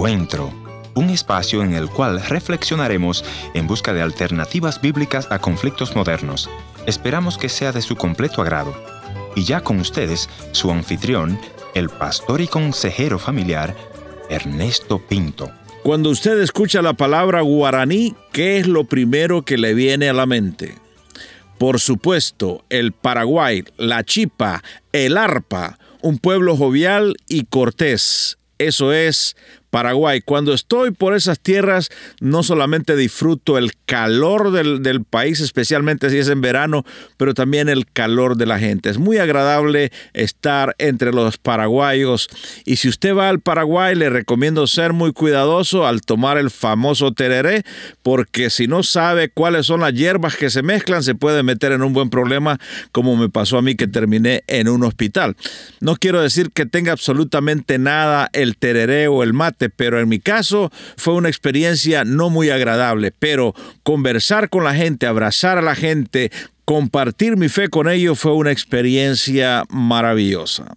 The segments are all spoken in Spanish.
Encuentro, un espacio en el cual reflexionaremos en busca de alternativas bíblicas a conflictos modernos. Esperamos que sea de su completo agrado. Y ya con ustedes, su anfitrión, el pastor y consejero familiar, Ernesto Pinto. Cuando usted escucha la palabra guaraní, ¿qué es lo primero que le viene a la mente? Por supuesto, el Paraguay, la chipa, el arpa, un pueblo jovial y cortés. Eso es Paraguay. Cuando estoy por esas tierras, no solamente disfruto el calor del, país, especialmente si es en verano, pero también el calor de la gente. Es muy agradable estar entre los paraguayos. Y si usted va al Paraguay, le recomiendo ser muy cuidadoso al tomar el famoso tereré, porque si no sabe cuáles son las hierbas que se mezclan, se puede meter en un buen problema, como me pasó a mí que terminé en un hospital. No quiero decir que tenga absolutamente nada el tereré o el mate pero en mi caso fue una experiencia no muy agradable, pero conversar con la gente, abrazar a la gente, compartir mi fe con ellos fue una experiencia maravillosa.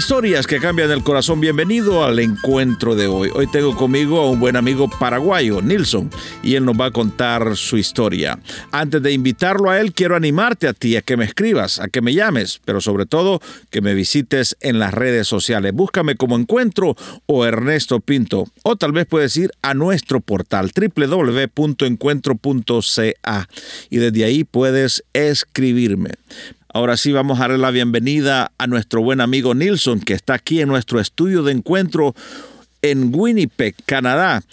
Historias que cambian el corazón. Bienvenido al encuentro de hoy. Hoy tengo conmigo a un buen amigo paraguayo, Nilson, y él nos va a contar su historia. Antes de invitarlo a él, quiero animarte a ti a que me escribas, a que me llames, pero sobre todo que me visites en las redes sociales. Búscame como Encuentro o Ernesto Pinto, o tal vez puedes ir a nuestro portal www.encuentro.ca y desde ahí puedes escribirme. Ahora sí vamos a darle la bienvenida a nuestro buen amigo Nilson, que está aquí en nuestro estudio de encuentro en Winnipeg, Canadá.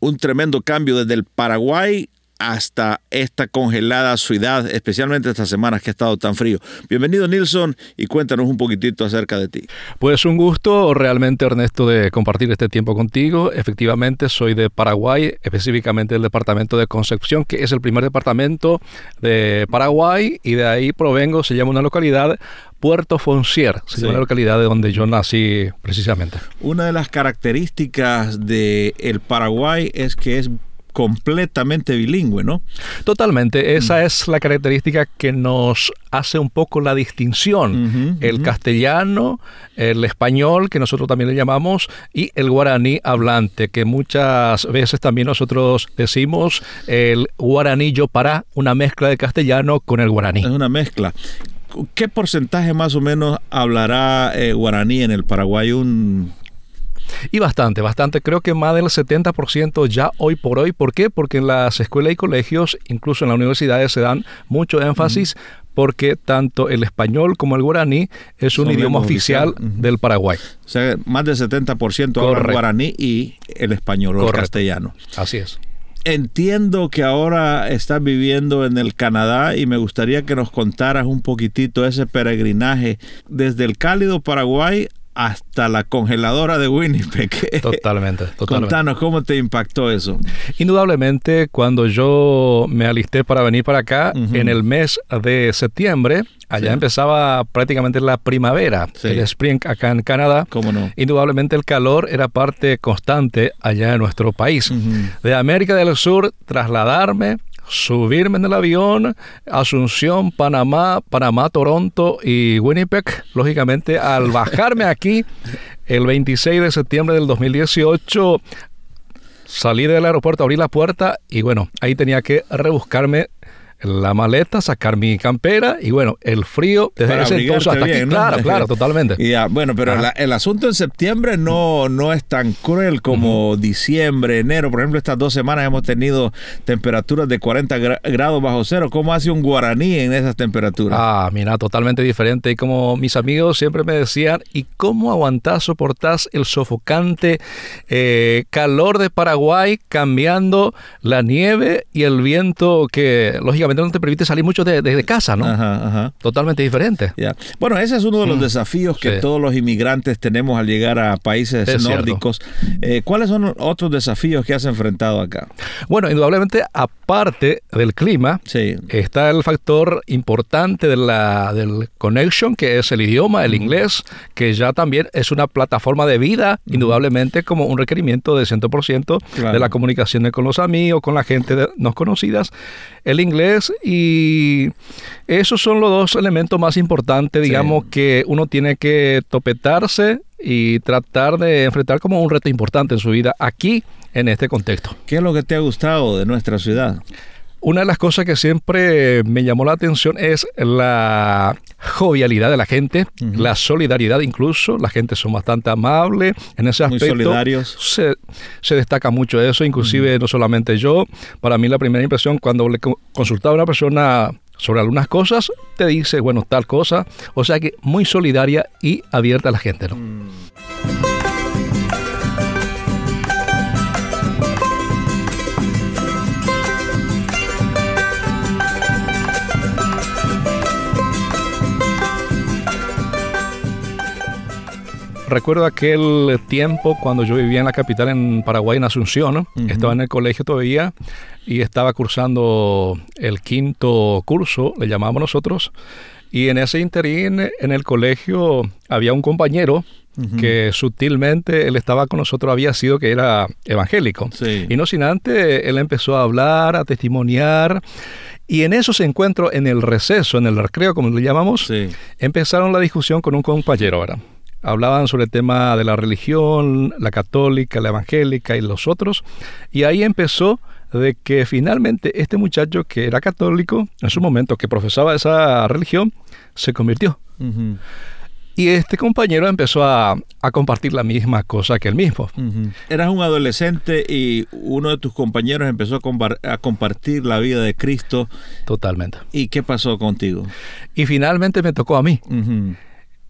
Un tremendo cambio desde el Paraguay hasta esta congelada ciudad, especialmente estas semanas que ha estado tan frío. Bienvenido Nilson y cuéntanos un poquitito acerca de ti. Pues un gusto realmente Ernesto de compartir este tiempo contigo. Efectivamente soy de Paraguay, específicamente del departamento de Concepción, que es el primer departamento de Paraguay y de ahí provengo, se llama una localidad Puerto Foncier, se llama la localidad de donde yo nací precisamente. Una de las características del el Paraguay es que es completamente bilingüe, ¿no? Totalmente, esa mm. es la característica que nos hace un poco la distinción. el castellano, el español, que nosotros también le llamamos, y el guaraní hablante, que muchas veces también nosotros decimos el guaranillo para una mezcla de castellano con el guaraní. Es una mezcla. ¿Qué porcentaje más o menos hablará eh, guaraní en el Paraguay? Un y bastante, bastante. Creo que más del 70% ya hoy por hoy. ¿Por qué? Porque en las escuelas y colegios, incluso en las universidades, se dan mucho énfasis porque tanto el español como el guaraní es un idioma oficial del Paraguay. O sea, más del 70% habla guaraní y el español o el castellano. Así es. Entiendo que ahora estás viviendo en el Canadá y me gustaría que nos contaras un poquitito ese peregrinaje desde el cálido Paraguay hasta la congeladora de Winnipeg. Totalmente, totalmente. Contanos, ¿cómo te impactó eso? Indudablemente, cuando yo me alisté para venir para acá, en el mes de septiembre, allá empezaba prácticamente la primavera, el spring acá en Canadá. ¿Cómo no? Indudablemente el calor era parte constante allá en nuestro país. De América del Sur, trasladarme subirme en el avión, Asunción, Panamá, Panamá, Toronto y Winnipeg. Lógicamente, al bajarme aquí el 26 de septiembre del 2018, salí del aeropuerto, abrí la puerta y bueno, ahí tenía que rebuscarme la maleta, sacar mi campera y bueno, el frío desde ese entonces hasta aquí. Claro, claro, totalmente. Ya, bueno, pero el asunto en septiembre no, no es tan cruel como diciembre, enero. Por ejemplo, estas dos semanas hemos tenido temperaturas de 40 grados bajo cero. ¿Cómo hace un guaraní en esas temperaturas? Ah, mira, totalmente diferente. Y como mis amigos siempre me decían, ¿y cómo aguantás, soportás el sofocante eh, calor de Paraguay cambiando la nieve y el viento que lógicamente prácticamente no te permite salir mucho de, de- de casa, ¿no? Ajá, ajá. Totalmente diferente. Ya. Bueno, ese es uno de los desafíos que Mm. Sí. todos los inmigrantes tenemos al llegar a países Es nórdicos. Eh, ¿Cuáles son otros desafíos que has enfrentado acá? Bueno, indudablemente, aparte del clima, Sí. está el factor importante de la, del connection, que es el idioma, el inglés, que ya también es una plataforma de vida, indudablemente como un requerimiento de 100% Claro. de la comunicación con los amigos, con la gente de- no conocidas, el inglés y esos son los dos elementos más importantes, Sí. digamos, que uno tiene que topetarse y tratar de enfrentar como un reto importante en su vida aquí en este contexto. ¿Qué es lo que te ha gustado de nuestra ciudad? Una de las cosas que siempre me llamó la atención es la jovialidad de la gente, la solidaridad incluso, la gente son bastante amable en ese Muy aspecto. solidarios. Se, se destaca mucho eso, inclusive no solamente yo, para mí la primera impresión cuando le co- consultaba a una persona sobre algunas cosas, te dice, bueno, tal cosa, o sea que muy solidaria y abierta a la gente, ¿no? Recuerdo aquel tiempo cuando yo vivía en la capital, en Paraguay, en Asunción. ¿no? Estaba en el colegio todavía y estaba cursando el quinto curso, le llamamos nosotros. Y en ese interín, en el colegio, había un compañero que sutilmente él estaba con nosotros, había sido que era evangélico. Sí. Y no sin antes, él empezó a hablar, a testimoniar. Y en esos encuentros, en el receso, en el recreo, como le llamamos, Sí. empezaron la discusión con un compañero ahora. Hablaban sobre el tema de la religión, la católica, la evangélica y los otros. Y ahí empezó de que finalmente este muchacho que era católico, en su momento que profesaba esa religión, se convirtió. Y este compañero empezó a, a compartir la misma cosa que él mismo. Eras un adolescente y uno de tus compañeros empezó a, compar- a compartir la vida de Cristo. Totalmente. ¿Y qué pasó contigo? Y finalmente me tocó a mí.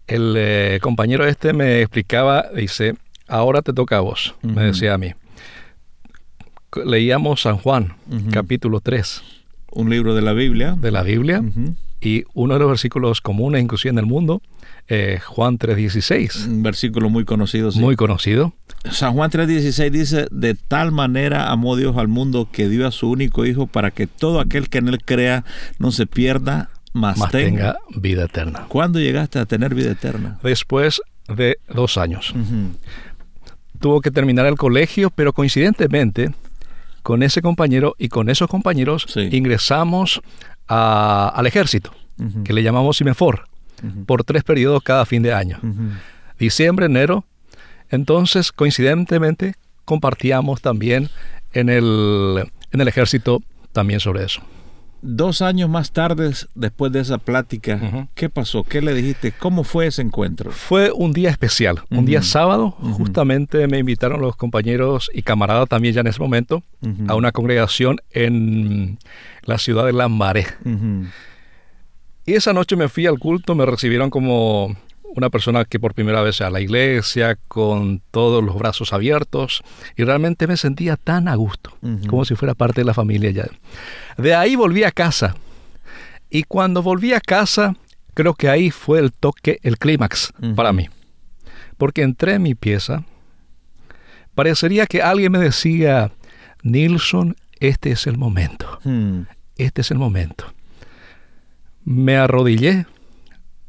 El eh, compañero este me explicaba, dice, ahora te toca a vos, me decía a mí. Leíamos San Juan, capítulo 3 Un libro de la Biblia. de la Biblia, y uno de los versículos comunes, inclusive en el mundo, eh, Juan 3.16, Un versículo muy conocido. sí. muy conocido. San Juan 3:16 dice, de tal manera amó Dios al mundo que dio a su único Hijo para que todo aquel que en él crea no se pierda, más tenga. tenga vida eterna. ¿Cuándo llegaste a tener vida eterna? Después de dos años. Tuvo que terminar el colegio, pero coincidentemente, con ese compañero y con esos compañeros Sí. ingresamos a- al ejército, que le llamamos CIMEFOR, Ujú. por tres periodos cada fin de año. Diciembre, enero. Entonces, coincidentemente, compartíamos también en el, en el ejército también sobre eso. Dos años más tarde, después de esa plática. ¿qué pasó? ¿Qué le dijiste? ¿Cómo fue ese encuentro? Fue un día especial, un día sábado. Justamente me invitaron los compañeros y camaradas también ya en ese momento a una congregación en la ciudad de Lambaré. Ujú. Y esa noche me fui al culto, me recibieron como una persona que por primera vez a la iglesia, con todos los brazos abiertos, y realmente me sentía tan a gusto, como si fuera parte de la familia ya. De ahí volví a casa, y cuando volví a casa, creo que ahí fue el toque, el clímax para mí, porque entré en mi pieza, parecería que alguien me decía, Nilsson, este es el momento Hmm. este es el momento. Me arrodillé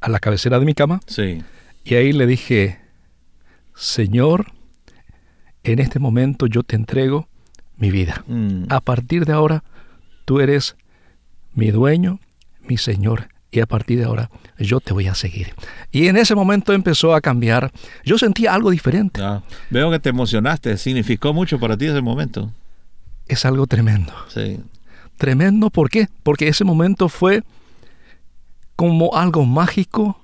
a la cabecera de mi cama Sí. y ahí le dije, Señor, en este momento yo te entrego mi vida. Hmm. A partir de ahora, tú eres mi dueño, mi Señor, y a partir de ahora yo te voy a seguir. Y en ese momento empezó a cambiar. Yo sentía algo diferente. Ah, Veo que te emocionaste. Significó mucho para ti ese momento. Es algo tremendo. Sí. Tremendo, ¿por qué? Porque ese momento fue como algo mágico.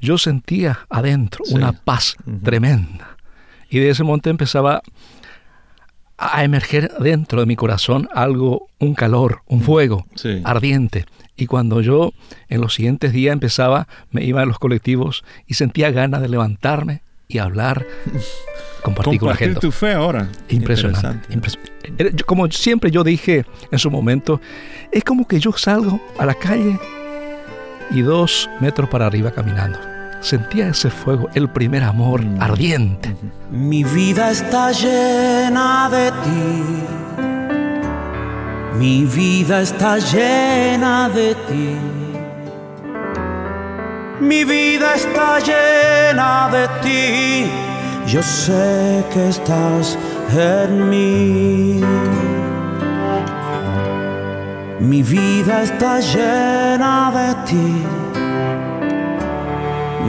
Yo sentía adentro Sí. una paz tremenda. Y de ese momento empezaba a emerger dentro de mi corazón algo, un calor, un fuego Sí. ardiente. Y cuando yo en los siguientes días empezaba, me iba a los colectivos y sentía ganas de levantarme y hablar compartir, con la gente. tu fe ahora. Impresionante. Como siempre yo dije en su momento, es como que yo salgo a la calle y dos metros para arriba caminando. Sentía ese fuego, el primer amor mm. ardiente. Mi vida está llena de ti. Mi vida está llena de ti. Mi vida está llena de ti. Yo sé que estás en mí. Mi vida está llena de ti.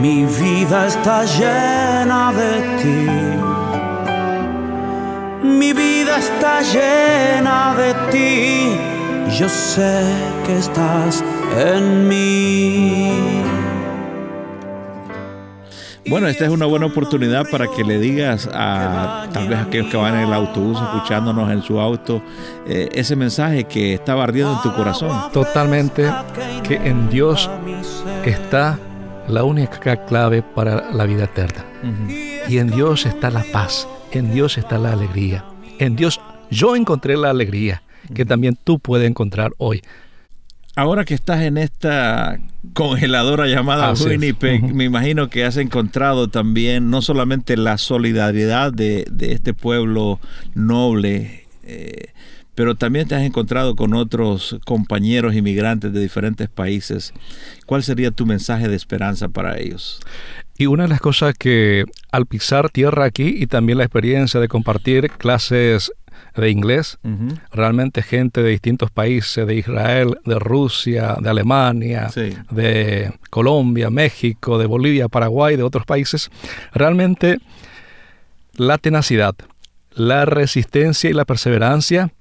Mi vida está llena de ti. Mi vida está llena de ti. Yo sé que estás en mí. Bueno, esta es una buena oportunidad para que le digas a tal vez a aquellos que van en el autobús escuchándonos en su auto eh, ese mensaje que estaba ardiendo en tu corazón. Totalmente, que en Dios está la única clave para la vida eterna. Y en Dios está la paz, en Dios está la alegría. En Dios yo encontré la alegría que también tú puedes encontrar hoy. Ahora que estás en esta congeladora llamada Winnipeg, me imagino que has encontrado también no solamente la solidaridad de, este pueblo noble, eh, pero también te has encontrado con otros compañeros inmigrantes de diferentes países. ¿Cuál sería tu mensaje de esperanza para ellos? Y una de las cosas que al pisar tierra aquí y también la experiencia de compartir clases de inglés, realmente gente de distintos países, de Israel, de Rusia, de Alemania, de Colombia, México, de Bolivia, Paraguay, de otros países, realmente la tenacidad, la resistencia y la perseverancia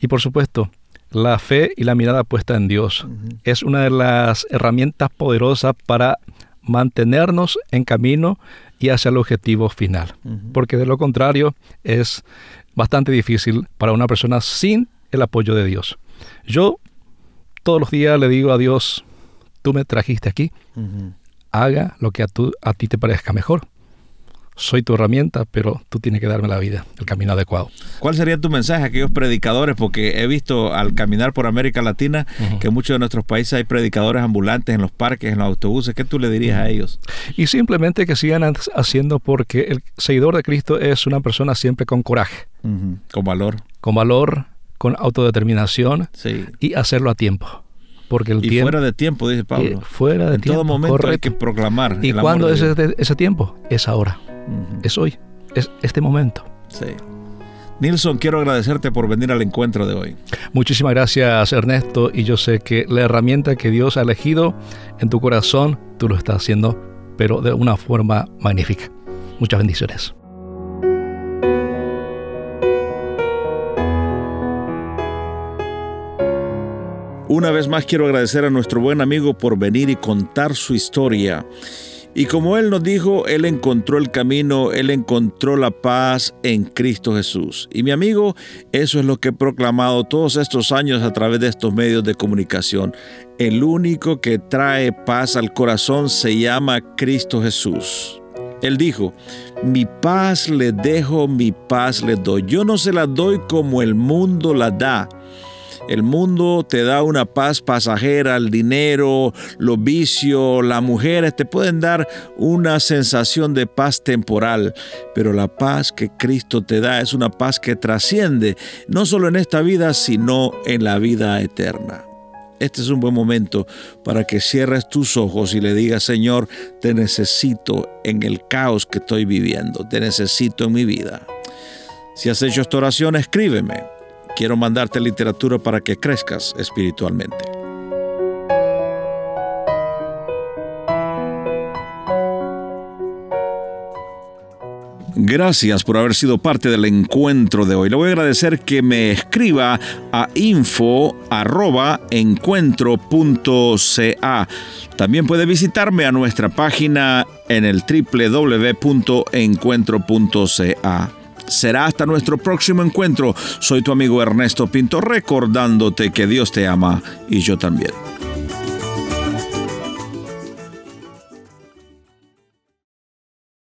y por supuesto la fe y la mirada puesta en Dios. Es una de las herramientas poderosas para mantenernos en camino y hacia el objetivo final. Porque de lo contrario es bastante difícil para una persona sin el apoyo de Dios. Yo todos los días le digo a Dios, tú me trajiste aquí, haga lo que a, a ti te parezca mejor. Soy tu herramienta, pero tú tienes que darme la vida, el camino adecuado. ¿Cuál sería tu mensaje a aquellos predicadores? Porque he visto al caminar por América Latina que en muchos de nuestros países hay predicadores ambulantes en los parques, en los autobuses. ¿Qué tú le dirías a ellos? Y simplemente que sigan haciendo porque el seguidor de Cristo es una persona siempre con coraje. Con valor. Con valor, con autodeterminación y hacerlo a tiempo. Porque el y tiempo, fuera de tiempo, dice Pablo. fuera de en tiempo. todo momento hay que proclamar. ¿Y cuándo es ese, tiempo? Es ahora. Es hoy. Es este momento. Sí. Nilson, quiero agradecerte por venir al encuentro de hoy. Muchísimas gracias, Ernesto. Y yo sé que la herramienta que Dios ha elegido en tu corazón, tú lo estás haciendo, pero de una forma magnífica. Muchas bendiciones. Una vez más quiero agradecer a nuestro buen amigo por venir y contar su historia. Y como Él nos dijo, Él encontró el camino, Él encontró la paz en Cristo Jesús. Y mi amigo, eso es lo que he proclamado todos estos años a través de estos medios de comunicación. El único que trae paz al corazón se llama Cristo Jesús. Él dijo, mi paz le dejo, mi paz le doy. Yo no se la doy como el mundo la da. El mundo te da una paz pasajera, el dinero, los vicios, las mujeres te pueden dar una sensación de paz temporal, pero la paz que Cristo te da es una paz que trasciende, no solo en esta vida, sino en la vida eterna. Este es un buen momento para que cierres tus ojos y le digas, Señor, te necesito en el caos que estoy viviendo, te necesito en mi vida. Si has hecho esta oración, escríbeme quiero mandarte literatura para que crezcas espiritualmente. Gracias por haber sido parte del encuentro de hoy. Le voy a agradecer que me escriba a info.encuentro.ca. También puede visitarme a nuestra página en el www.encuentro.ca. Será hasta nuestro próximo encuentro. Soy tu amigo Ernesto Pinto recordándote que Dios te ama y yo también.